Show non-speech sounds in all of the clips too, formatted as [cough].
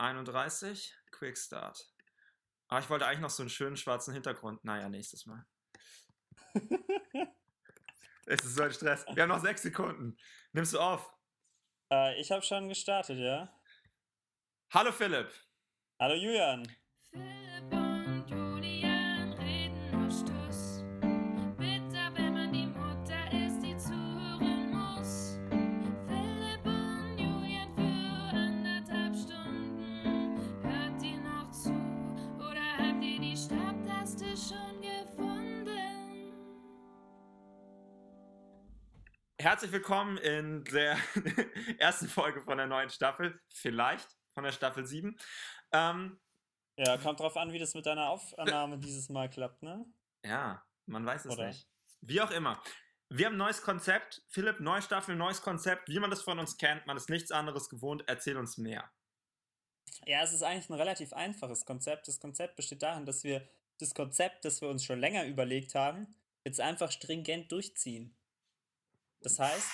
31, Quick Start. Aber ich wollte eigentlich noch so einen schönen schwarzen Hintergrund. Naja, nächstes Mal. [laughs] es ist so ein Stress. Wir haben noch sechs Sekunden. Nimmst du auf? Äh, ich habe schon gestartet, ja. Hallo Philipp. Hallo Julian. Philipp Herzlich willkommen in der [laughs] ersten Folge von der neuen Staffel. Vielleicht von der Staffel 7. Ähm, Ja, kommt drauf an, wie das mit deiner Aufnahme [laughs] dieses Mal klappt, ne? ja, man weiß es Oder? nicht. Wie auch immer. Wir haben ein neues Konzept. Philipp, neue Staffel, neues Konzept. Wie man das von uns kennt, man ist nichts anderes gewohnt. Erzähl uns mehr. Ja, es ist eigentlich ein relativ einfaches Konzept. Das Konzept besteht darin, dass wir das Konzept, das wir uns schon länger überlegt haben, jetzt einfach stringent durchziehen. Das heißt,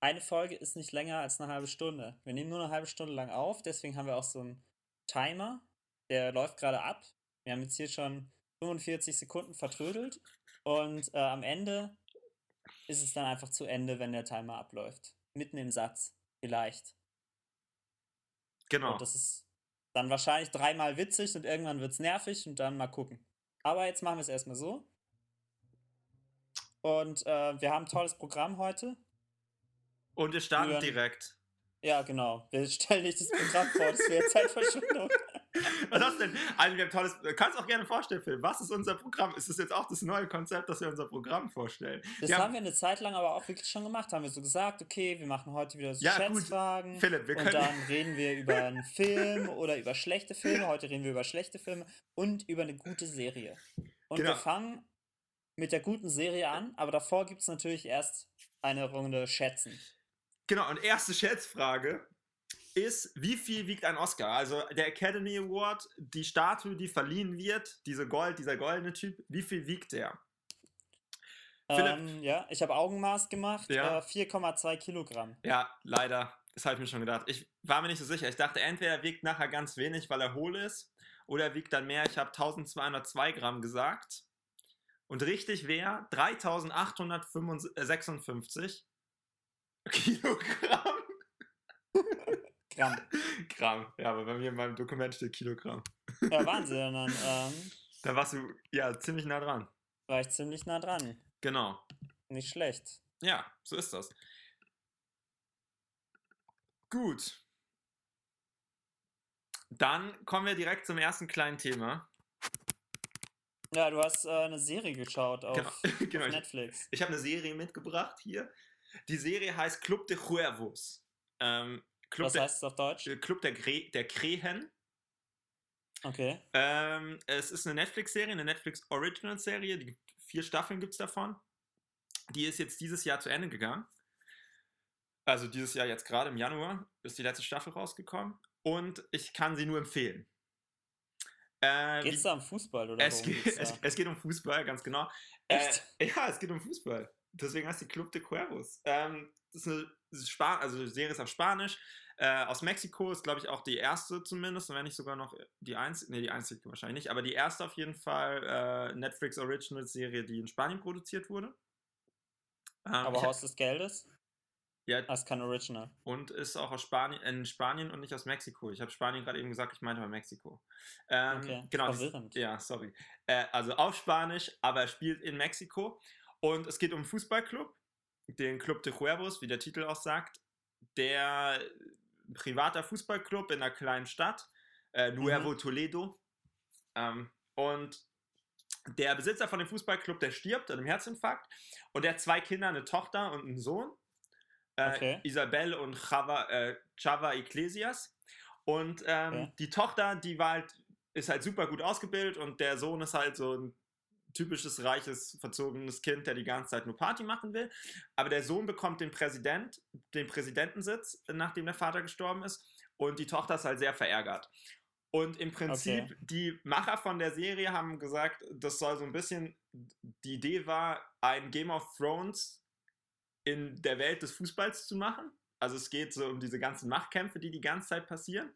eine Folge ist nicht länger als eine halbe Stunde. Wir nehmen nur eine halbe Stunde lang auf, deswegen haben wir auch so einen Timer, der läuft gerade ab. Wir haben jetzt hier schon 45 Sekunden vertrödelt und äh, am Ende ist es dann einfach zu Ende, wenn der Timer abläuft. Mitten im Satz, vielleicht. Genau. Und das ist dann wahrscheinlich dreimal witzig und irgendwann wird es nervig und dann mal gucken. Aber jetzt machen wir es erstmal so. Und äh, wir haben ein tolles Programm heute. Und wir starten Julian. direkt. Ja, genau. Wir stellen nicht das Programm vor, das wäre Zeitverschwendung. [laughs] Was ist denn? Also, wir haben tolles. Du kannst auch gerne vorstellen, Philipp. Was ist unser Programm? Ist das jetzt auch das neue Konzept, dass wir unser Programm vorstellen? Das Wir haben wir eine Zeit lang aber auch wirklich schon gemacht. Haben wir so gesagt, okay, wir machen heute wieder so Ja, gut. Schätzfragen. Philipp, wir und können- dann reden wir über einen Film oder über schlechte Filme. Heute reden wir über schlechte Filme und über eine gute Serie. Und Genau. wir fangen mit der guten Serie an, aber davor gibt es natürlich erst eine Runde Schätzen. Genau, und erste Schätzfrage ist, wie viel wiegt ein Oscar? Also der Academy Award, die Statue, die verliehen wird, diese Gold, dieser goldene Typ, wie viel wiegt der? Ähm, ja, ich habe Augenmaß gemacht, Ja. äh, 4,2 Kilogramm. Ja, leider. Das habe ich mir schon gedacht. Ich war mir nicht so sicher. Ich dachte, entweder er wiegt nachher ganz wenig, weil er hohl ist, oder er wiegt dann mehr. Ich habe 1202 Gramm gesagt. Und richtig wäre 3856 Kilogramm. Gramm. [laughs] Gramm. Ja, aber bei mir in meinem Dokument steht Kilogramm. Ja, Wahnsinn. Dann ähm, Da warst du ja ziemlich nah dran. war ich ziemlich nah dran. Genau. Nicht schlecht. Ja, so ist das. Gut. Dann kommen wir direkt zum ersten kleinen Thema. Ja, du hast äh, eine Serie geschaut auf, Genau, [laughs] genau. auf Netflix. ich habe eine Serie mitgebracht hier. Die Serie heißt Club de Cuervos. Ähm, Club, Was der, heißt es auf Deutsch? äh, Club der, Gre der Krähen. Okay. Ähm, es ist eine Netflix-Serie, eine Netflix-Original-Serie. Vier Staffeln gibt es davon. Die ist jetzt dieses Jahr zu Ende gegangen. Also dieses Jahr jetzt gerade im Januar ist die letzte Staffel rausgekommen. Und ich kann sie nur empfehlen. Äh, Geht es da um Fußball oder es, geht, es, es geht um Fußball, ganz genau. Echt? Äh, ja, es geht um Fußball. Deswegen heißt die Club de Cuervos. Ähm, das ist eine Span also die Serie ist auf Spanisch. Äh, aus Mexiko ist, glaube ich, auch die erste zumindest, und wenn nicht sogar noch die einzige, nee, die einzige wahrscheinlich nicht, aber die erste auf jeden Fall äh, Netflix Original Serie, die in Spanien produziert wurde. Ähm, Aber Haus des Geldes? Ja, Das ist kein Original. und ist auch aus Spanien, in Spanien und nicht aus Mexiko. Ich habe Spanien gerade eben gesagt, ich meinte aber Mexiko. Ähm, Okay, genau. verwirrend. Ja, sorry. Äh, also auf Spanisch, aber er spielt in Mexiko. Und es geht um einen Fußballclub, den Club de Cuervos, wie der Titel auch sagt. Der privater Fußballclub in einer kleinen Stadt, äh, Nuevo Toledo. Ähm, und der Besitzer von dem Fußballclub, der stirbt an einem Herzinfarkt. Und der hat zwei Kinder, eine Tochter und einen Sohn. Äh, Okay. Isabel und Chava, äh, Chava Iglesias. Und ähm, Okay. die Tochter, die war halt, ist halt super gut ausgebildet und der Sohn ist halt so ein typisches, reiches, verzogenes Kind, der die ganze Zeit nur Party machen will. Aber der Sohn bekommt den Präsident, den Präsidentensitz, nachdem der Vater gestorben ist. Und die Tochter ist halt sehr verärgert. Und im Prinzip, Okay. die Macher von der Serie haben gesagt, das soll so ein bisschen, die Idee war, ein Game of Thrones in der Welt des Fußballs zu machen. Also es geht so um diese ganzen Machtkämpfe, die die ganze Zeit passieren.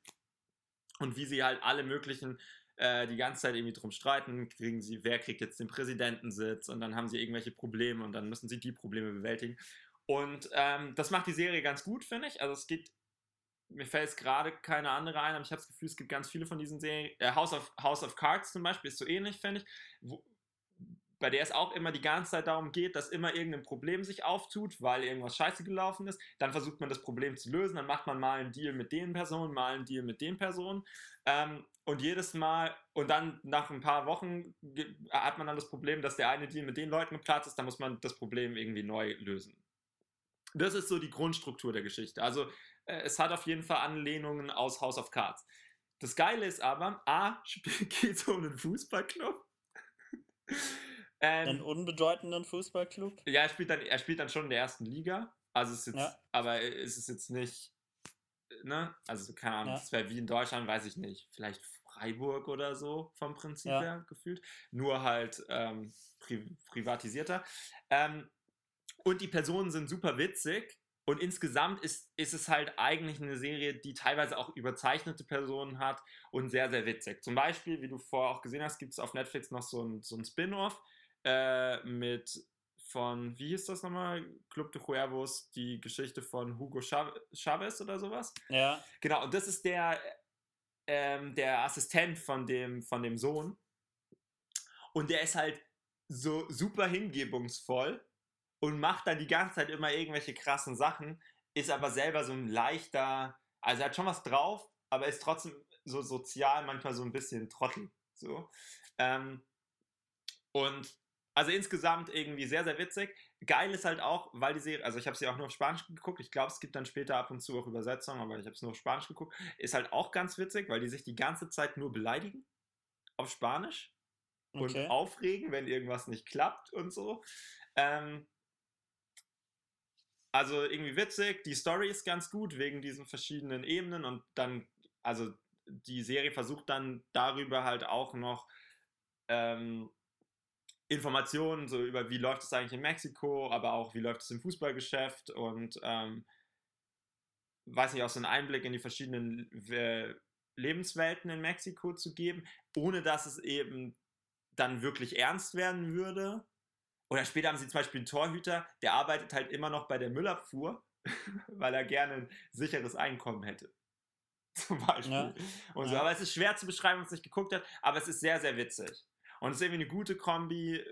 und wie sie halt alle möglichen äh, die ganze Zeit irgendwie drum streiten, kriegen sie, wer kriegt jetzt den Präsidentensitz und dann haben sie irgendwelche Probleme und dann müssen sie die Probleme bewältigen. Und ähm, das macht die Serie ganz gut, finde ich. Also es geht, mir fällt jetzt gerade keine andere ein, aber ich habe das Gefühl, es gibt ganz viele von diesen Serien. Äh, House, of, House of Cards zum Beispiel ist so ähnlich, finde ich. Wo, bei der es auch immer die ganze Zeit darum geht, dass immer irgendein Problem sich auftut, weil irgendwas scheiße gelaufen ist. Dann versucht man das Problem zu lösen, dann macht man mal einen Deal mit den Personen, mal einen Deal mit den Personen. Ähm, und jedes Mal, und dann nach ein paar Wochen hat man dann das Problem, dass der eine Deal mit den Leuten geplatzt ist, dann muss man das Problem irgendwie neu lösen. Das ist so die Grundstruktur der Geschichte. Also äh, es hat auf jeden Fall Anlehnungen aus House of Cards. Das Geile ist aber, A, geht es um einen Fußballclub. Ähm, Einen unbedeutenden Fußballclub? ja, er spielt, dann, er spielt dann schon in der ersten Liga. Also es ist jetzt, Ja. aber es ist jetzt nicht, ne? Also keine Ahnung, Ja. das wäre wie in Deutschland, weiß ich nicht. Vielleicht Freiburg oder so vom Prinzip Ja. her gefühlt. Nur halt ähm, pri privatisierter. Ähm, und die Personen sind super witzig. Und insgesamt ist, ist es halt eigentlich eine Serie, die teilweise auch überzeichnete Personen hat und sehr, sehr witzig. Zum Beispiel, wie du vorher auch gesehen hast, gibt es auf Netflix noch so ein, so ein Spin-off äh, mit von, wie hieß das nochmal? Club de Cuervos, die Geschichte von Hugo Chav- Chavez oder sowas. Ja. Genau, und das ist der, ähm, der Assistent von dem, von dem Sohn. Und der ist halt so super hingebungsvoll und macht dann die ganze Zeit immer irgendwelche krassen Sachen, ist aber selber so ein leichter, also er hat schon was drauf, aber ist trotzdem so sozial manchmal so ein bisschen Trottel. So. Ähm, und also insgesamt irgendwie sehr, sehr witzig. Geil ist halt auch, weil die Serie, also ich habe sie auch nur auf Spanisch geguckt, ich glaube, es gibt dann später ab und zu auch Übersetzungen, aber ich habe es nur auf Spanisch geguckt, ist halt auch ganz witzig, weil die sich die ganze Zeit nur beleidigen auf Spanisch und Okay. aufregen, wenn irgendwas nicht klappt und so. Ähm, also irgendwie witzig, die Story ist ganz gut wegen diesen verschiedenen Ebenen und dann, also die Serie versucht dann darüber halt auch noch ähm, Informationen so über wie läuft es eigentlich in Mexiko, aber auch wie läuft es im Fußballgeschäft und ähm, weiß nicht, auch so einen Einblick in die verschiedenen äh, Lebenswelten in Mexiko zu geben, ohne dass es eben dann wirklich ernst werden würde. Oder später haben sie zum Beispiel einen Torhüter, der arbeitet halt immer noch bei der Müllabfuhr, [laughs] weil er gerne ein sicheres Einkommen hätte. Zum Beispiel. Ja. Und so. Aber es ist schwer zu beschreiben, wenn man es nicht geguckt hat, aber es ist sehr, sehr witzig. Und es ist irgendwie eine gute Kombi.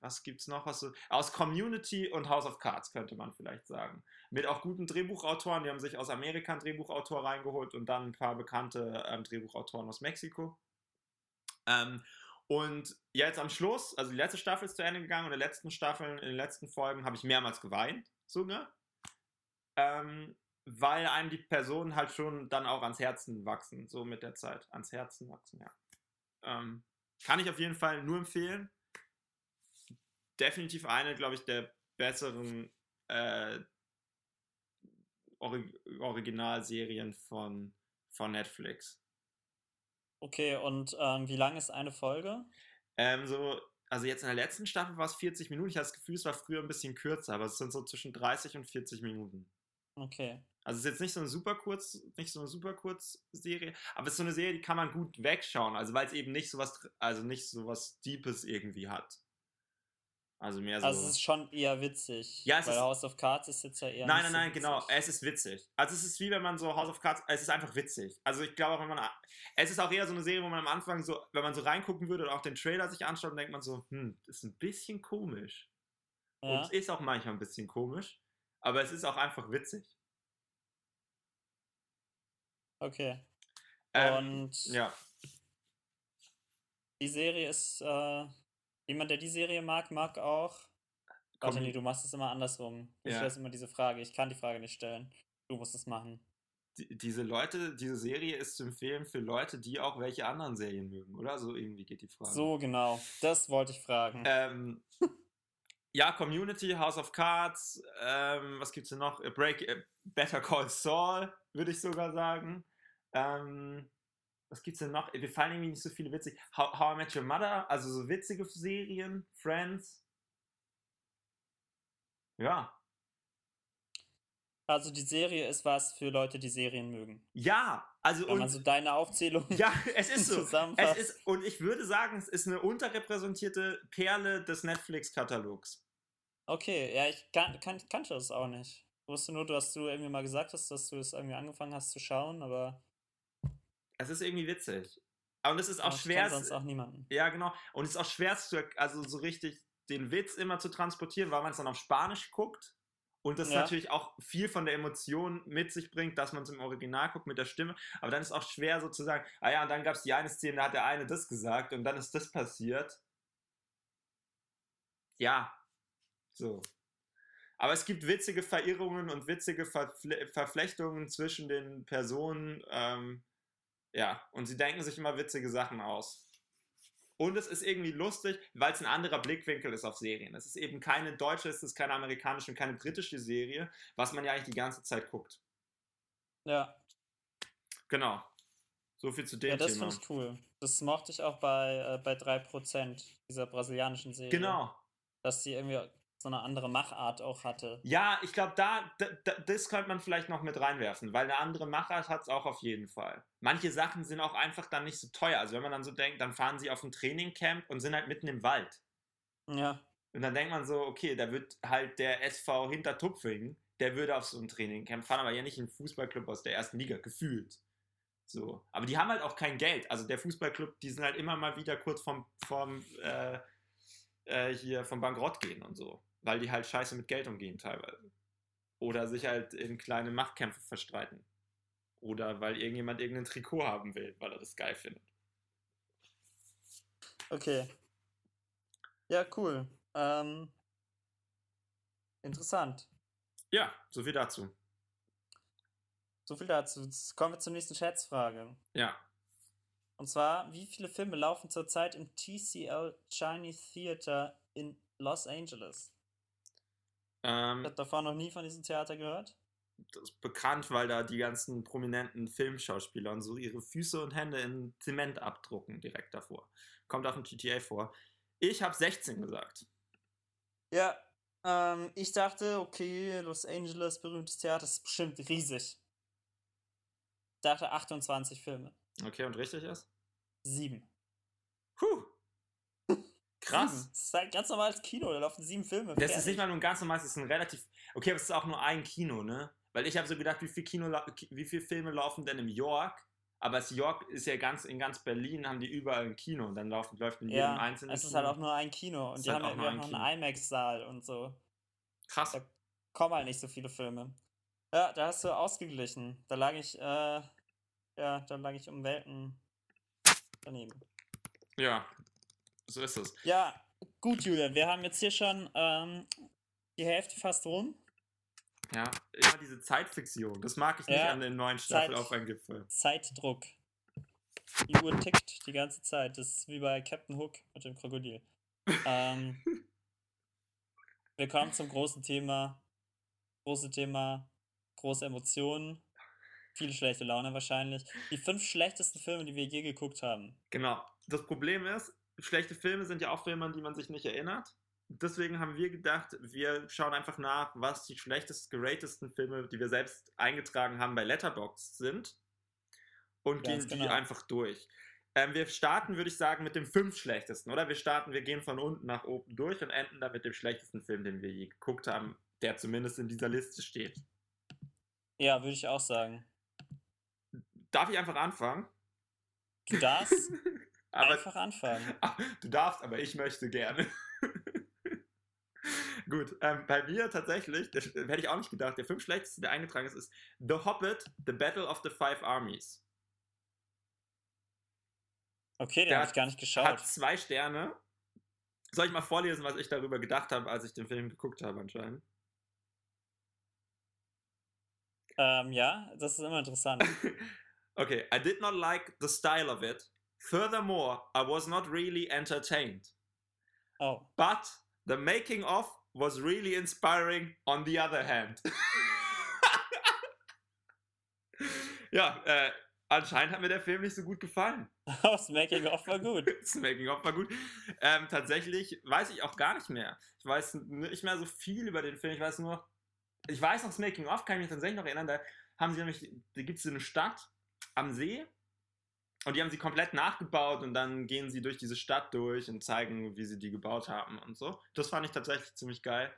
Was gibt's noch? Was so, aus Community und House of Cards könnte man vielleicht sagen. Mit auch guten Drehbuchautoren. Die haben sich aus Amerika einen Drehbuchautor reingeholt und dann ein paar bekannte ähm, Drehbuchautoren aus Mexiko. Ähm, und jetzt am Schluss, also die letzte Staffel ist zu Ende gegangen und in den letzten Staffeln, in den letzten Folgen habe ich mehrmals geweint, sogar. Ähm, weil einem die Personen halt schon dann auch ans Herzen wachsen, so mit der Zeit. Ans Herzen wachsen, ja. Ähm, kann ich auf jeden Fall nur empfehlen. Definitiv eine, glaube ich, der besseren äh, Ori Originalserien von, von Netflix. Okay, und ähm, wie lang ist eine Folge? Ähm, so, also jetzt in der letzten Staffel war es 40 Minuten. Ich habe das Gefühl, es war früher ein bisschen kürzer, aber es sind so zwischen 30 und 40 Minuten. Okay. Also es ist jetzt nicht so eine super kurz, nicht so eine super kurz Serie, aber es ist so eine Serie, die kann man gut wegschauen, also weil es eben nicht so was, also nicht so was Deepes irgendwie hat. Also mehr so. Also es ist schon eher witzig. Ja, es weil ist- House of Cards ist jetzt ja eher. Nein, nein, nein, so genau. Es ist witzig. Also es ist wie wenn man so House of Cards, es ist einfach witzig. Also ich glaube auch, wenn man, es ist auch eher so eine Serie, wo man am Anfang so, wenn man so reingucken würde und auch den Trailer sich anschaut, dann denkt man so, hm, das ist ein bisschen komisch. Und Ja? es ist auch manchmal ein bisschen komisch, aber es ist auch einfach witzig. Okay. Ähm, und ja. die Serie ist, äh, jemand, der die Serie mag, mag auch. Warte, Kommi- nee, du machst es immer andersrum. Du Ja. stellst immer diese Frage. Ich kann die Frage nicht stellen. Du musst es machen. Die, diese Leute, diese Serie ist zu empfehlen für Leute, die auch welche anderen Serien mögen, oder? So irgendwie geht die Frage. So, genau. Das wollte ich fragen. Ähm, ja, Community, House of Cards, ähm, was gibt's denn noch? Äh, Break, äh, Better Call Saul, würde ich sogar sagen. Ähm, was gibt's denn noch? Wir fallen irgendwie nicht so viele witzig. How, How I Met Your Mother, also so witzige Serien, Friends. Ja, Also die Serie ist was für Leute, die Serien mögen. Ja, also Wenn man so deine Aufzählung ja, es ist [laughs] so. Es ist, und ich würde sagen, es ist eine unterrepräsentierte Perle des Netflix-Katalogs. Okay, ja, ich kan kan kannte das auch nicht. Wusste nur, dass du irgendwie mal gesagt hast, dass du es irgendwie angefangen hast zu schauen, aber Es ist irgendwie witzig. Und es ist auch schwer. sonst auch niemanden. Ja, genau. Und es ist auch schwer, zu, also so richtig den Witz immer zu transportieren, weil man es dann auf Spanisch guckt. Und das Ja. natürlich auch viel von der Emotion mit sich bringt, dass man es im Original guckt mit der Stimme. Aber dann ist es auch schwer sozusagen, ah ja, und dann gab es die eine Szene, da hat der eine das gesagt und dann ist das passiert. Ja, so. Aber es gibt witzige Verirrungen und witzige Verfle Verflechtungen zwischen den Personen. Ähm, ja, und sie denken sich immer witzige Sachen aus. Und es ist irgendwie lustig, weil es ein anderer Blickwinkel ist auf Serien. Es ist eben keine deutsche, es ist keine amerikanische und keine britische Serie, was man ja eigentlich die ganze Zeit guckt. Ja, Genau. So viel zu dem ja das Thema. finde ich cool. Das mochte ich auch bei, äh, bei 3% dieser brasilianischen Serie. Genau. Dass sie irgendwie so eine andere Machart auch hatte. Ja, ich glaube, da, da, da, das könnte man vielleicht noch mit reinwerfen, weil eine andere Machart hat es auch auf jeden Fall. Manche Sachen sind auch einfach dann nicht so teuer. Also wenn man dann so denkt, dann fahren sie auf ein Trainingcamp und sind halt mitten im Wald. Ja, Und dann denkt man so, okay, da wird halt der SV Hintertupfing, der würde auf so ein Trainingcamp fahren, aber ja nicht ein Fußballclub aus der ersten Liga, gefühlt. So. Aber die haben halt auch kein Geld. Also der Fußballclub, die sind halt immer mal wieder kurz vom, vom, äh, äh, hier vom Bankrott gehen und so. Weil die halt scheiße mit Geld umgehen teilweise. Oder sich halt in kleine Machtkämpfe verstreiten. Oder weil irgendjemand irgendein Trikot haben will, weil er das geil findet. okay. Ja, cool. Ähm, interessant. Ja, so viel dazu. So viel dazu. Jetzt kommen wir zur nächsten Schätzfrage. Ja. Und zwar, wie viele Filme laufen zurzeit im TCL Chinese Theater in Los Angeles? Ich Ähm, habe davor noch nie von diesem Theater gehört. das ist bekannt, weil da die ganzen prominenten Filmschauspieler und so ihre Füße und Hände in Zement abdrucken direkt davor. Kommt auch im GTA vor. Ich habe 16 gesagt. Ja, ähm, ich dachte, okay, Los Angeles, berühmtes Theater, ist bestimmt riesig. Ich dachte 28 Filme. Okay, und richtig ist? Sieben. Puh. Krass. Sieben. Das ist halt ganz normales Kino, da laufen sieben Filme. Das ist fertig. nicht mal nur ein ganz normales, das ist ein relativ. Okay, aber es ist auch nur ein Kino, ne? Weil ich habe so gedacht, wie viel Kino, wie viele Filme laufen denn im York? Aber das York ist ja ganz in ganz Berlin, haben die überall ein Kino und dann laufen, läuft in jedem Ja, einzelnen es ist Kino. halt auch nur ein Kino und Ist die halt haben ja auch noch einen IMAX-Saal und so. Krass. Da kommen halt nicht so viele Filme. Ja, da hast du ausgeglichen. Da lag ich, äh, ja, da lag ich um Welten daneben. Ja, so ist es. Ja, gut, Julian, wir haben jetzt hier schon ähm, die Hälfte fast rum. Ja, immer diese Zeitfixierung. Das mag ich nicht Ja, an den neuen Staffel Zeit- auf ein Gipfel. Zeitdruck. Die Uhr tickt die ganze Zeit. Das ist wie bei Captain Hook mit dem Krokodil. ähm, wir kommen zum großen Thema. Große Thema, große Emotionen, viele schlechte Laune wahrscheinlich. Die fünf schlechtesten Filme, die wir je geguckt haben. Genau. Das Problem ist, schlechte Filme sind ja auch Filme, an die man sich nicht erinnert. Deswegen haben wir gedacht, wir schauen einfach nach, was die schlechtesten, geratesten Filme, die wir selbst eingetragen haben bei Letterboxd sind und Ganz gehen genau. die einfach durch. Ähm, wir starten, würde ich sagen, mit dem fünf schlechtesten, oder? Wir starten, wir gehen von unten nach oben durch und enden dann mit dem schlechtesten Film, den wir je geguckt haben, der zumindest in dieser Liste steht. Ja, würde ich auch sagen. Darf ich einfach anfangen? Du darfst [laughs] Aber einfach anfangen. [laughs] Du darfst, aber ich möchte gerne. [laughs] Gut, ähm, bei mir tatsächlich, das hätte ich auch nicht gedacht, der fünf schlechteste, der eingetragen ist, ist The Hobbit, The Battle of the Five Armies. Okay, den habe ich gar nicht geschaut. Hat zwei Sterne. Soll ich mal vorlesen, was ich darüber gedacht habe, als ich den Film geguckt habe anscheinend? Ähm, ja, das ist immer interessant. [laughs] Okay, I did not like the style of it. Furthermore, I was not really entertained. Oh, But the making of was really inspiring on the other hand. [laughs] ja, äh, anscheinend hat mir der Film nicht so gut gefallen. [laughs] das Making-of war gut. [laughs] Das Making of war gut. Ähm, tatsächlich weiß ich auch gar nicht mehr. Ich weiß nicht mehr so viel über den Film. Ich weiß nur, ich weiß noch, das Making-of kann ich mich tatsächlich noch erinnern, da haben sie nämlich, da gibt es so eine Stadt am See und die haben sie komplett nachgebaut und dann gehen sie durch diese Stadt durch und zeigen, wie sie die gebaut haben und so. Das fand ich tatsächlich ziemlich geil.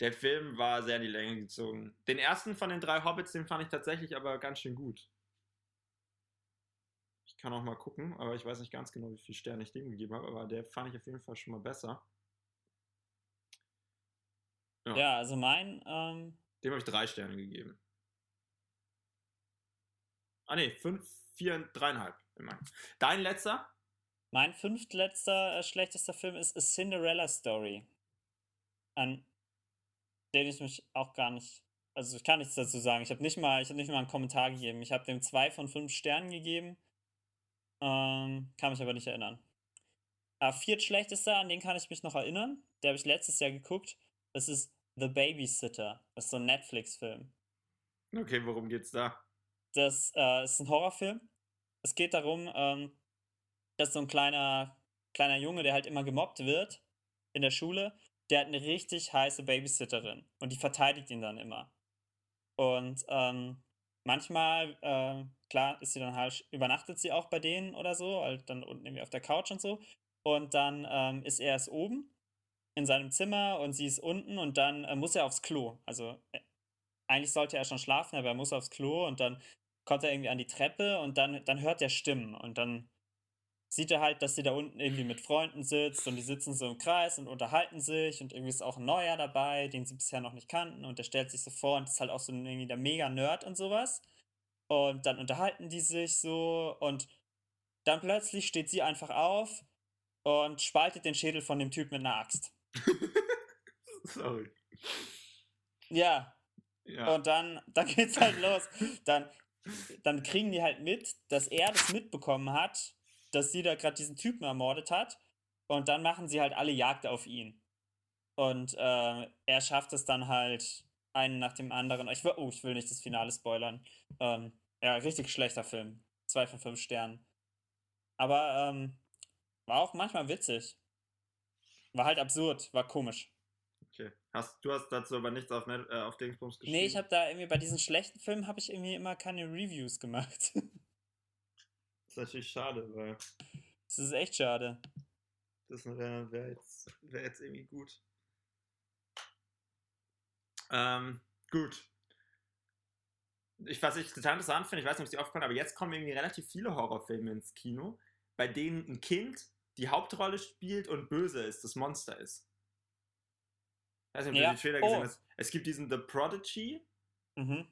Der Film war sehr in die Länge gezogen. Den ersten von den drei Hobbits, den fand ich tatsächlich aber ganz schön gut. Ich kann auch mal gucken, aber ich weiß nicht ganz genau, wie viele Sterne ich dem gegeben habe, aber der fand ich auf jeden Fall schon mal besser. Ja. Ja, also mein, ähm, Dem habe ich drei Sterne gegeben. Ah ne, fünf, vier, dreieinhalb. Dein letzter? mein fünftletzter äh, schlechtester Film ist A Cinderella Story. An den ich mich auch gar nicht. Also ich kann nichts dazu sagen. Ich habe nicht mal, ich habe nicht mal einen Kommentar gegeben. Ich habe dem zwei von fünf Sternen gegeben. Ähm, kann mich aber nicht erinnern. Äh, viertschlechtester, an den kann ich mich noch erinnern. Der habe ich letztes Jahr geguckt. Das ist The Babysitter. Das ist so ein Netflix-Film. Okay, worum geht's da? Das äh, ist ein Horrorfilm. Es geht darum, ähm, dass so ein kleiner, kleiner Junge, der halt immer gemobbt wird in der Schule, der hat eine richtig heiße Babysitterin und die verteidigt ihn dann immer. Und ähm, manchmal, äh, klar, ist sie dann halt, übernachtet sie auch bei denen oder so, halt dann unten irgendwie auf der Couch und so. Und dann ähm, ist er erst oben in seinem Zimmer und sie ist unten und dann äh, muss er aufs Klo. Also äh, eigentlich sollte er schon schlafen, aber er muss aufs Klo und dann kommt er irgendwie an die Treppe und dann, dann hört er Stimmen und dann sieht er halt, dass sie da unten irgendwie mit Freunden sitzt und die sitzen so im Kreis und unterhalten sich und irgendwie ist auch ein Neuer dabei, den sie bisher noch nicht kannten und der stellt sich so vor und ist halt auch so ein, irgendwie der Mega-Nerd und sowas. Und dann unterhalten die sich so und dann plötzlich steht sie einfach auf und spaltet den Schädel von dem Typ mit einer Axt. [laughs] Sorry. Ja, Ja. Und dann, dann geht's halt los. Dann, dann kriegen die halt mit, dass er das mitbekommen hat, dass sie da gerade diesen Typen ermordet hat. Und dann machen sie halt alle Jagd auf ihn. Und äh, er schafft es dann halt, einen nach dem anderen. Ich will, oh, ich will nicht das Finale spoilern. Ähm, ja, richtig schlechter Film. Zwei von fünf Sternen. Aber ähm, war auch manchmal witzig. War halt absurd, war komisch. Hast, du hast dazu aber nichts auf, Net, äh, auf Dingsbums geschrieben? Nee, ich habe da irgendwie bei diesen schlechten Filmen habe ich irgendwie immer keine Reviews gemacht. Das ist natürlich schade, weil Das ist echt schade. das wäre wär jetzt, wär jetzt irgendwie gut. Ähm, gut. Ich, was ich total interessant finde, ich weiß nicht, ob es dir aufgefallen aber jetzt kommen irgendwie relativ viele Horrorfilme ins Kino, bei denen ein Kind die Hauptrolle spielt und böse ist, das Monster ist. Ich weiß nicht, ob Ja. du den Trailer Oh. gesehen hast. Es gibt diesen The Prodigy, Mhm.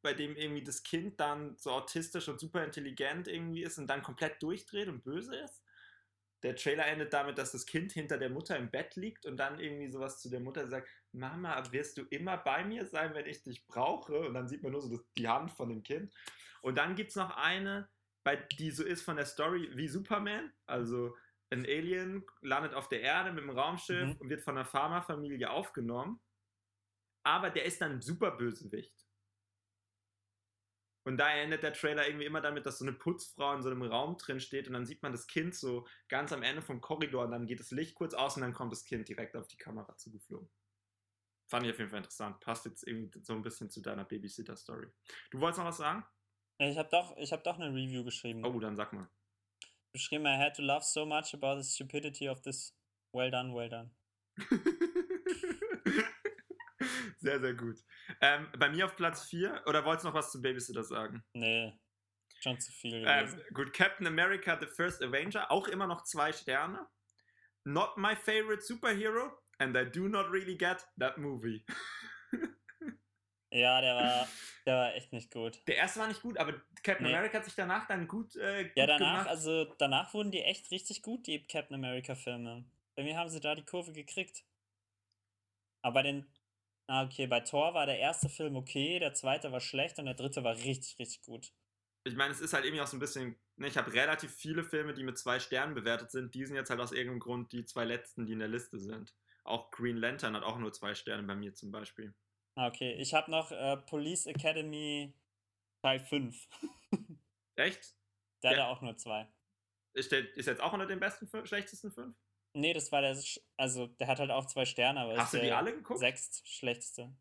bei dem irgendwie das Kind dann so autistisch und super intelligent irgendwie ist und dann komplett durchdreht und böse ist. Der Trailer endet damit, dass das Kind hinter der Mutter im Bett liegt und dann irgendwie sowas zu der Mutter sagt, Mama, wirst du immer bei mir sein, wenn ich dich brauche? Und dann sieht man nur so das, die Hand von dem Kind. Und dann gibt es noch eine, bei, die so ist von der Story wie Superman. Also ein Alien landet auf der Erde mit dem Raumschiff Mhm. und wird von einer Pharmafamilie aufgenommen. Aber der ist dann ein super Bösewicht. Und da endet der Trailer irgendwie immer damit, dass so eine Putzfrau in so einem Raum drin steht und dann sieht man das Kind so ganz am Ende vom Korridor und dann geht das Licht kurz aus und dann kommt das Kind direkt auf die Kamera zugeflogen. Fand ich auf jeden Fall interessant. Passt jetzt irgendwie so ein bisschen zu deiner Babysitter-Story. Du wolltest noch was sagen? Ich habe doch, ich hab doch eine Review geschrieben. Oh, dann sag mal. Geschrieben, I had to laugh so much about the stupidity of this. Well done, well done. [laughs] sehr, sehr gut. Ähm, bei mir auf Platz 4, oder wolltest du noch was zu Babysitter sagen? Nee, schon zu viel. Ähm, gut, Captain America, The First Avenger, auch immer noch zwei Sterne. Not my favorite superhero, and I do not really get that movie. [laughs] ja, der war, der war echt nicht gut. Der erste war nicht gut, aber Captain Nee. America hat sich danach dann gut, äh, gut Ja, danach, gemacht. also danach wurden die echt richtig gut, die Captain America-Filme. Bei mir haben sie da die Kurve gekriegt. Aber bei den. Ah, okay, bei Thor war der erste Film okay, der zweite war schlecht und der dritte war richtig, richtig gut. ich meine, es ist halt irgendwie auch so ein bisschen, ne, ich habe relativ viele Filme, die mit zwei Sternen bewertet sind. Die sind jetzt halt aus irgendeinem Grund die zwei letzten, die in der Liste sind. Auch Green Lantern hat auch nur zwei Sterne bei mir zum Beispiel. Ah, okay, ich habe noch äh, Police Academy Teil 5. [laughs] Echt? Der Ja. hatte auch nur zwei. Ist, der, ist jetzt auch unter den besten, schlechtesten fünf? Nee, das war der, also der hat halt auch zwei Sterne, aber Hast ist du die der alle geguckt? sechst schlechteste.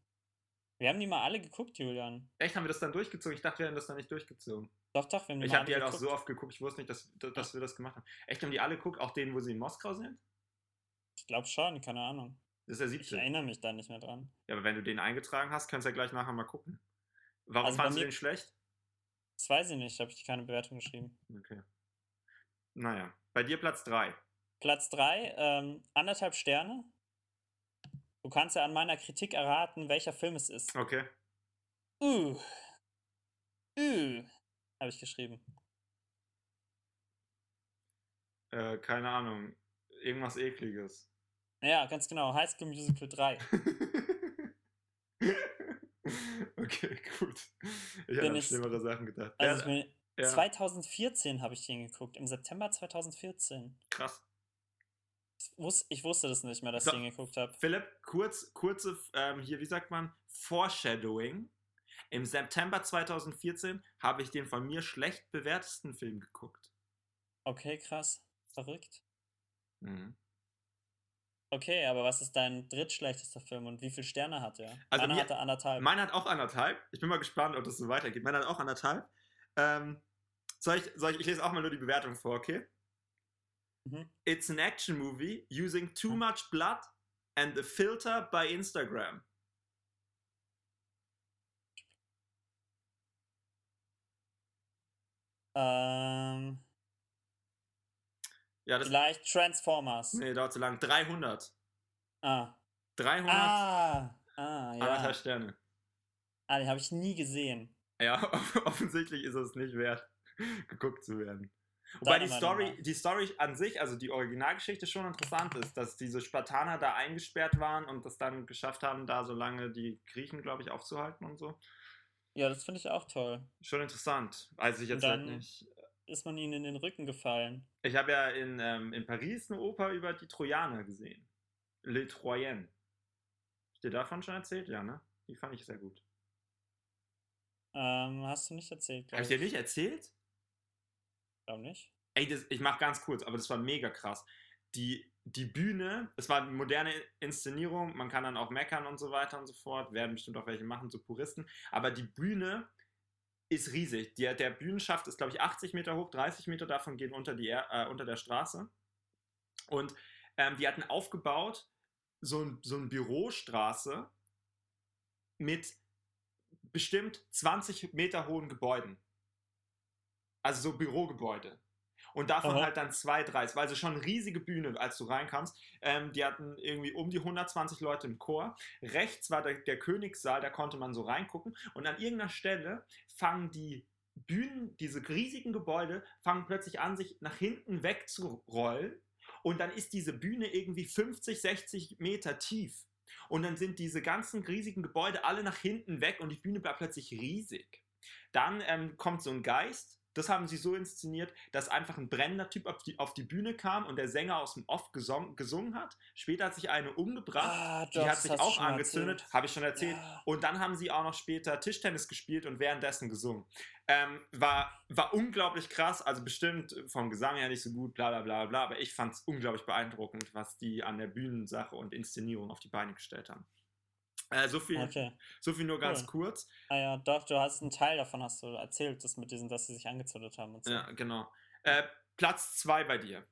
Wir haben die mal alle geguckt, Julian. Echt, haben wir das dann durchgezogen? Ich dachte, wir hätten das dann nicht durchgezogen. Doch, doch, wir haben die Ich habe die halt auch geguckt. so oft geguckt, ich wusste nicht, dass, dass, dass wir das gemacht haben. Echt, haben die alle geguckt, auch den, wo sie in Moskau sind? Ich glaube schon, keine Ahnung. Das ist der Ich siebte. erinnere mich da nicht mehr dran. Ja, aber wenn du den eingetragen hast, kannst du ja gleich nachher mal gucken. Warum Also bei fandest du den schlecht? Das weiß ich nicht, habe ich keine Bewertung geschrieben. Okay. Naja, bei dir Platz 3. Platz 3, ähm, anderthalb Sterne. Du kannst ja an meiner Kritik erraten, welcher Film es ist. Okay. Uh. Uh. Habe ich geschrieben. Äh, keine Ahnung. Irgendwas ekliges. Ja, ganz genau. High School Musical 3. [laughs] okay, gut. Ich habe schlimmere Sachen gedacht. Also Ja, ja, 2014 habe ich den geguckt. Im September 2014. krass. Ich, wus ich wusste das nicht mehr, dass So. ich den geguckt habe. Philipp, kurz, kurze, ähm, hier, wie sagt man, Foreshadowing. Im September 2014 habe ich den von mir schlecht bewertesten Film geguckt. Okay, krass. Verrückt. Mhm. Okay, aber was ist dein drittschlechtester Film und wie viele Sterne hat er? Also Meiner hatte anderthalb. Meiner hat auch anderthalb. Ich bin mal gespannt, ob das so weitergeht. Meiner hat auch anderthalb. Ähm, soll, ich, soll ich, ich lese auch mal nur die Bewertung vor, okay? Mhm. It's an action movie using too much blood and a filter by Instagram. Ähm, Ja, das vielleicht Transformers. nee, dauert zu lang. 300. Ah. 300, Ah. Ah, ja. anderthalb Sterne. Ah, den habe ich nie gesehen. Ja, [laughs] offensichtlich ist es nicht wert, [laughs] geguckt zu werden. Wobei die Meinung Story, die Story an sich, also die Originalgeschichte schon interessant ist, dass diese Spartaner da eingesperrt waren und das dann geschafft haben, da so lange die Griechen, glaube ich, aufzuhalten und so. Ja, das finde ich auch toll. Schon interessant. Also ich jetzt halt dann- nicht. Ist man ihnen in den Rücken gefallen? Ich habe ja in, ähm, in Paris eine Oper über die Trojaner gesehen. Les Troyens. Hab ich dir davon schon erzählt? Ja, ne? Die fand ich sehr gut. Ähm, hast du nicht erzählt, glaube ich dir nicht erzählt? Glaub nicht. Ey, das, ich mach ganz kurz, aber das war mega krass. Die, die Bühne, es war eine moderne Inszenierung, man kann dann auch meckern und so weiter und so fort, werden bestimmt auch welche machen, so Puristen, aber die Bühne ist riesig. Der, der Bühnenschaft ist, glaube ich, 80 Meter hoch, 30 Meter davon gehen unter, die, äh, unter der Straße. Und ähm, die hatten aufgebaut so, ein, so eine Bürostraße mit bestimmt 20 Meter hohen Gebäuden. Also so Bürogebäude. Und davon Aha. halt dann zwei, drei. Es war also schon eine riesige Bühne, als du reinkamst. Ähm, die hatten irgendwie um die 120 Leute im Chor. Rechts war der, der Königssaal, da konnte man so reingucken. Und an irgendeiner Stelle fangen die Bühnen, diese riesigen Gebäude, fangen plötzlich an, sich nach hinten wegzurollen. Und dann ist diese Bühne irgendwie 50, 60 Meter tief. Und dann sind diese ganzen riesigen Gebäude alle nach hinten weg und die Bühne bleibt plötzlich riesig. Dann ähm, kommt so ein Geist. Das haben sie so inszeniert, dass einfach ein brennender Typ auf die, auf die Bühne kam und der Sänger aus dem Off gesong, gesungen hat. Später hat sich eine umgebracht. Ah, die doch, hat das sich auch angezündet. Habe ich schon erzählt. Ja. Und dann haben sie auch noch später Tischtennis gespielt und währenddessen gesungen. Ähm, war, war unglaublich krass, also bestimmt vom Gesang her nicht so gut, bla bla bla bla, aber ich fand es unglaublich beeindruckend, was die an der Bühnensache und Inszenierung auf die Beine gestellt haben. Äh, so, viel, Okay. so viel nur ganz Cool. kurz. Ah ja, doch, du hast einen Teil davon hast du erzählt, das mit diesem, dass sie sich angezündet haben und so. Ja, genau. Äh, Platz zwei bei dir.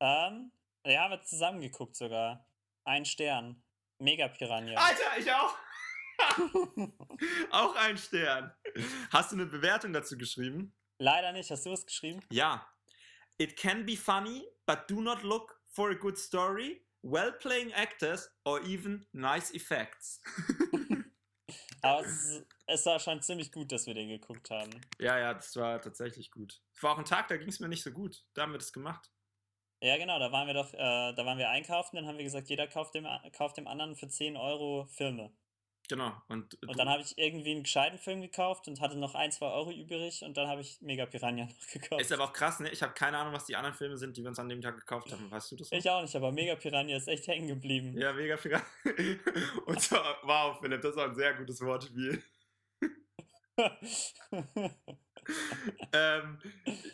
Ähm, ja, haben wir zusammen geguckt sogar. Ein Stern. Mega Piranha. Alter, ich auch! [laughs] auch ein Stern. Hast du eine Bewertung dazu geschrieben? Leider nicht. Hast du was geschrieben? Ja. It can be funny, but do not look for a good story, well playing actors or even nice effects. [laughs] Aber es, es war schon ziemlich gut, dass wir den geguckt haben. ja, ja, das war tatsächlich gut. Es war auch ein Tag, da ging es mir nicht so gut. Da haben wir das gemacht. Ja, genau, da waren wir doch, äh, da waren wir einkaufen, dann haben wir gesagt, jeder kauft dem, kauft dem anderen für 10 Euro Filme. Genau. Und, Und dann habe ich irgendwie einen gescheiten Film gekauft und hatte noch ein, zwei Euro übrig und dann habe ich Mega Piranha [laughs] noch gekauft. ist aber auch krass, ne? Ich habe keine Ahnung, was die anderen Filme sind, die wir uns an dem Tag gekauft haben. Weißt du das? noch? Ich auch nicht, aber Mega Piranha ist echt hängen geblieben. Ja, mega viel. [laughs] Und so, wow, Philipp, das war ein sehr gutes Wortspiel. [laughs] ähm,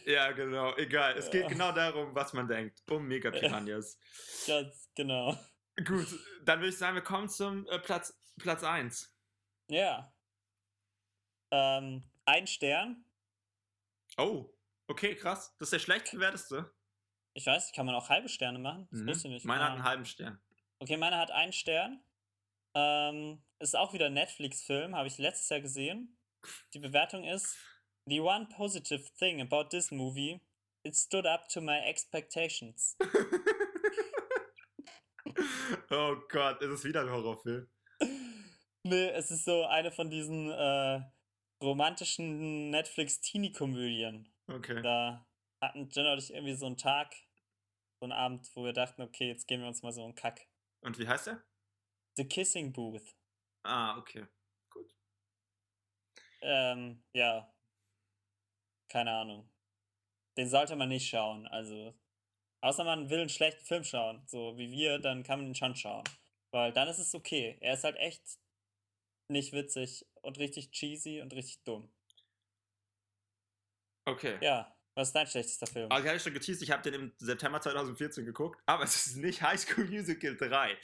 ja, genau, egal. Es geht Ja. genau darum, was man denkt. Um Mega Piranhas. Ganz genau. Gut, dann würde ich sagen, wir kommen zum äh, Platz, Platz 1. Ja. Ähm, ein Stern. Oh, okay, krass. Das ist der schlecht bewerteste. Ich weiß, kann man auch halbe Sterne machen? Das Mhm. wusste ich nicht. Meiner hat Ah. einen halben Stern. Okay, meiner hat einen Stern. Ähm, ist auch wieder ein Netflix-Film, habe ich letztes Jahr gesehen. Die Bewertung ist: The one positive thing about this movie, it stood up to my expectations. [laughs] oh Gott, ist es wieder ein Horrorfilm? Nee, es ist so eine von diesen äh, romantischen Netflix-Teenie-Komödien. Okay. Da hatten Jenna und ich irgendwie so einen Tag, so einen Abend, wo wir dachten, okay, jetzt geben wir uns mal so einen Kack. Und wie heißt der? The Kissing Booth. Ah, okay. Gut. Ähm, ja. Keine Ahnung. Den sollte man nicht schauen. Also, außer man will einen schlechten Film schauen, so wie wir, dann kann man ihn schon schauen. Weil dann ist es okay. Er ist halt echt nicht witzig und richtig cheesy und richtig dumm. Okay. Ja, was ist dein schlechtester Film? Also, ich hatte schon geteased, ich habe den im September 2014 geguckt, [laughs] aber es ist nicht High School Musical 3.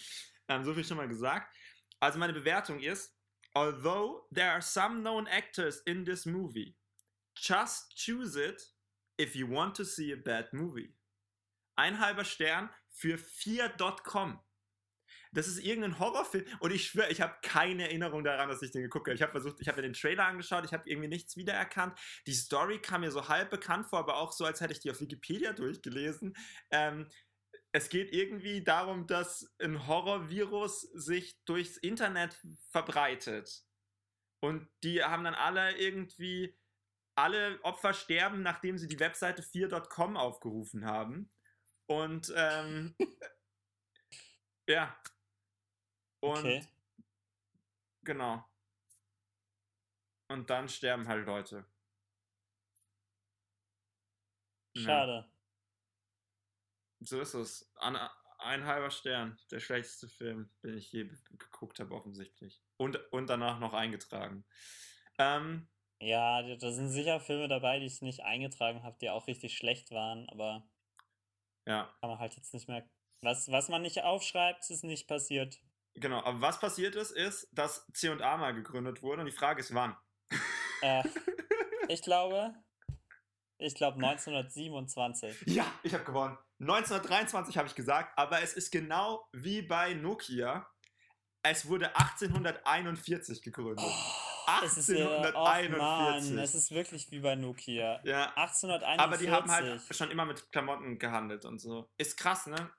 Ähm, so viel schon mal gesagt. Also, meine Bewertung ist: Although there are some known actors in this movie, just choose it if you want to see a bad movie. Ein halber Stern für 4.com. Das ist irgendein Horrorfilm und ich schwöre, ich habe keine Erinnerung daran, dass ich den geguckt habe. Ich habe versucht, ich habe mir den Trailer angeschaut, ich habe irgendwie nichts wiedererkannt. Die Story kam mir so halb bekannt vor, aber auch so, als hätte ich die auf Wikipedia durchgelesen. Ähm, es geht irgendwie darum, dass ein Horrorvirus sich durchs Internet verbreitet. Und die haben dann alle irgendwie, alle Opfer sterben, nachdem sie die Webseite 4.com aufgerufen haben. Und ähm, [laughs] ja. Und okay. genau. Und dann sterben halt Leute. Ja. Schade. So ist es. An, ein halber Stern. Der schlechteste Film, den ich je geguckt habe, offensichtlich. Und, und danach noch eingetragen. Ähm, Ja, da da sind sicher Filme dabei, die ich nicht eingetragen habe, die auch richtig schlecht waren, aber ja, kann man halt jetzt nicht mehr. Was, was man nicht aufschreibt, ist nicht passiert. Genau. Aber was passiert ist, ist, dass C&A mal gegründet wurde und die Frage ist, wann? Äh, ich glaube, ich glaube 1927. Ja, ich habe gewonnen. 1923 habe ich gesagt, aber es ist genau wie bei Nokia. Es wurde 1841 gegründet. Oh, es ist oh 1841. Mann, es ist wirklich wie bei Nokia. Ja, 1841. aber die haben halt schon immer mit Klamotten gehandelt und so. Ist krass, ne?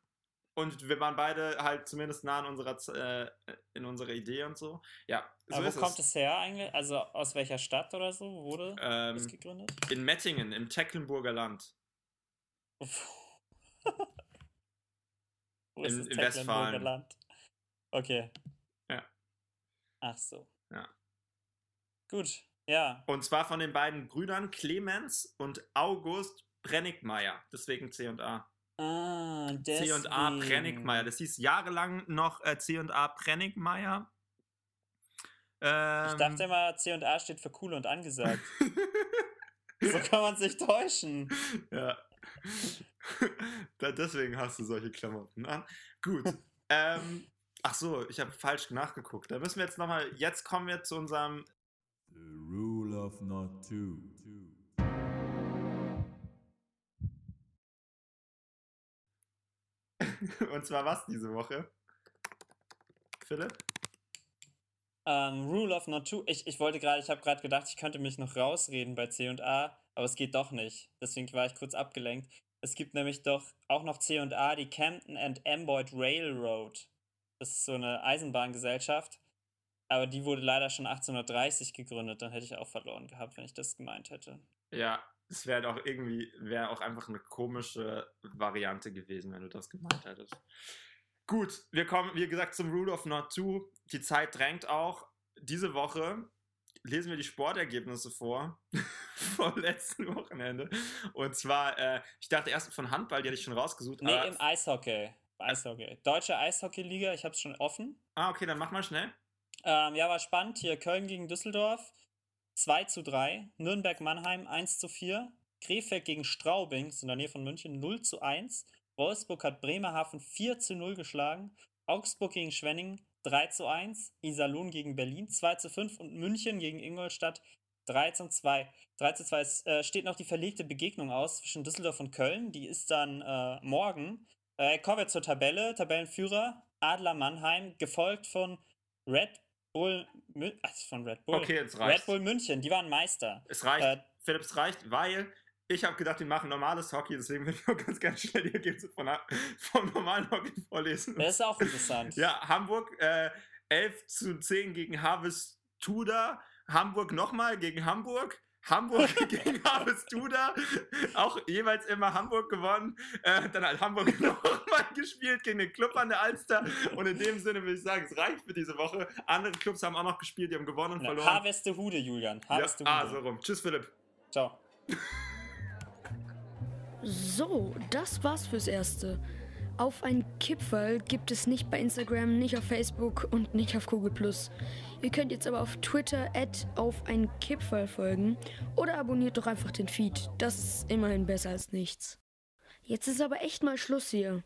Und wir waren beide halt zumindest nah an unserer, äh, in unserer Idee und so. Ja, so aber wo kommt es. her eigentlich? Also aus welcher Stadt oder so wurde es Ähm, gegründet? in Mettingen, im Tecklenburger Land. [laughs] Wo ist in- das in Tecklenburger Westfalen. Land? Okay. Ja. Ach so. Ja. Gut, ja. Und zwar von den beiden Brüdern Clemens und August Brennigmeier. Deswegen C&A. Ah, C&A deswegen. Brennigmeier. Das hieß jahrelang noch äh, C&A Brennigmeier. Ähm, Ich dachte immer, C&A steht für cool und angesagt. [laughs] so kann man sich täuschen. ja. [laughs] da, deswegen hast du solche Klamotten an. Gut. ähm, ach so, ich habe falsch nachgeguckt. Da müssen wir jetzt nochmal, jetzt kommen wir zu unserem, The rule of not two. [laughs] und zwar was diese Woche? Philipp? Ähm, Rule of Not Two. Ich, ich wollte gerade, ich habe gerade gedacht, ich könnte mich noch rausreden bei C&A, aber es geht doch nicht. Deswegen war ich kurz abgelenkt. Es gibt nämlich doch auch noch C&A, die Camden and Amboyd Railroad. Das ist so eine Eisenbahngesellschaft. Aber die wurde leider schon 1830 gegründet. Dann hätte ich auch verloren gehabt, wenn ich das gemeint hätte. Ja, es wäre auch irgendwie, wäre auch einfach eine komische Variante gewesen, wenn du das gemeint hättest. Gut, wir kommen, wie gesagt, zum Rule of Not Two. Die Zeit drängt auch. Diese Woche lesen wir die Sportergebnisse vor [laughs] vom letzten Wochenende. Und zwar, äh, ich dachte erst von Handball, die hatte ich schon rausgesucht. Nee, im Eishockey. Eishockey. Deutsche Eishockeyliga, ich habe es schon offen. ah, okay, dann mach mal schnell. Ähm, ja, war spannend. Hier Köln gegen Düsseldorf 2 zu 3. Nürnberg-Mannheim 1 zu 4. Krefeld gegen Straubing, das ist in der Nähe von München, 0 zu 1. Wolfsburg hat Bremerhaven 4 zu 0 geschlagen. Augsburg gegen Schwenning 3 zu 1, Iserlohn gegen Berlin 2 zu 5 und München gegen Ingolstadt 3 zu 2. 3 zu 2. Es äh, steht noch die verlegte Begegnung aus zwischen Düsseldorf und Köln. Die ist dann äh, morgen. Äh, kommen wir zur Tabelle. Tabellenführer Adler Mannheim, gefolgt von Red Bull, Mün ach, von Red Bull. Okay, jetzt Red reicht's. Bull München, die waren Meister. Es reicht. Äh, Philipp, es reicht, weil ich habe gedacht, die machen normales Hockey, deswegen würde ich auch [laughs] ganz gerne schnell die Ergebnisse von, vom normalen Hockey vorlesen. Das ist auch interessant. Ja, Hamburg äh, 11 zu 10 gegen Harvest Tudor. Hamburg nochmal gegen Hamburg. Hamburg [laughs] gegen Harvest Tudor. Auch jeweils immer Hamburg gewonnen. Äh, dann hat Hamburg [laughs] nochmal gespielt gegen den Club an der Alster. Und in dem Sinne würde ich sagen, es reicht für diese Woche. Andere Clubs haben auch noch gespielt, die haben gewonnen und Ja, verloren. Harvestehude, Julian. ja, Harvestehude. ah, so rum. Tschüss, Philipp. Ciao. So, das war's fürs Erste. Auf ein Kipferl gibt es nicht bei Instagram, nicht auf Facebook und nicht auf Google+. Ihr könnt jetzt aber auf Twitter auf ein Kipferl folgen oder abonniert doch einfach den Feed. Das ist immerhin besser als nichts. Jetzt ist aber echt mal Schluss hier.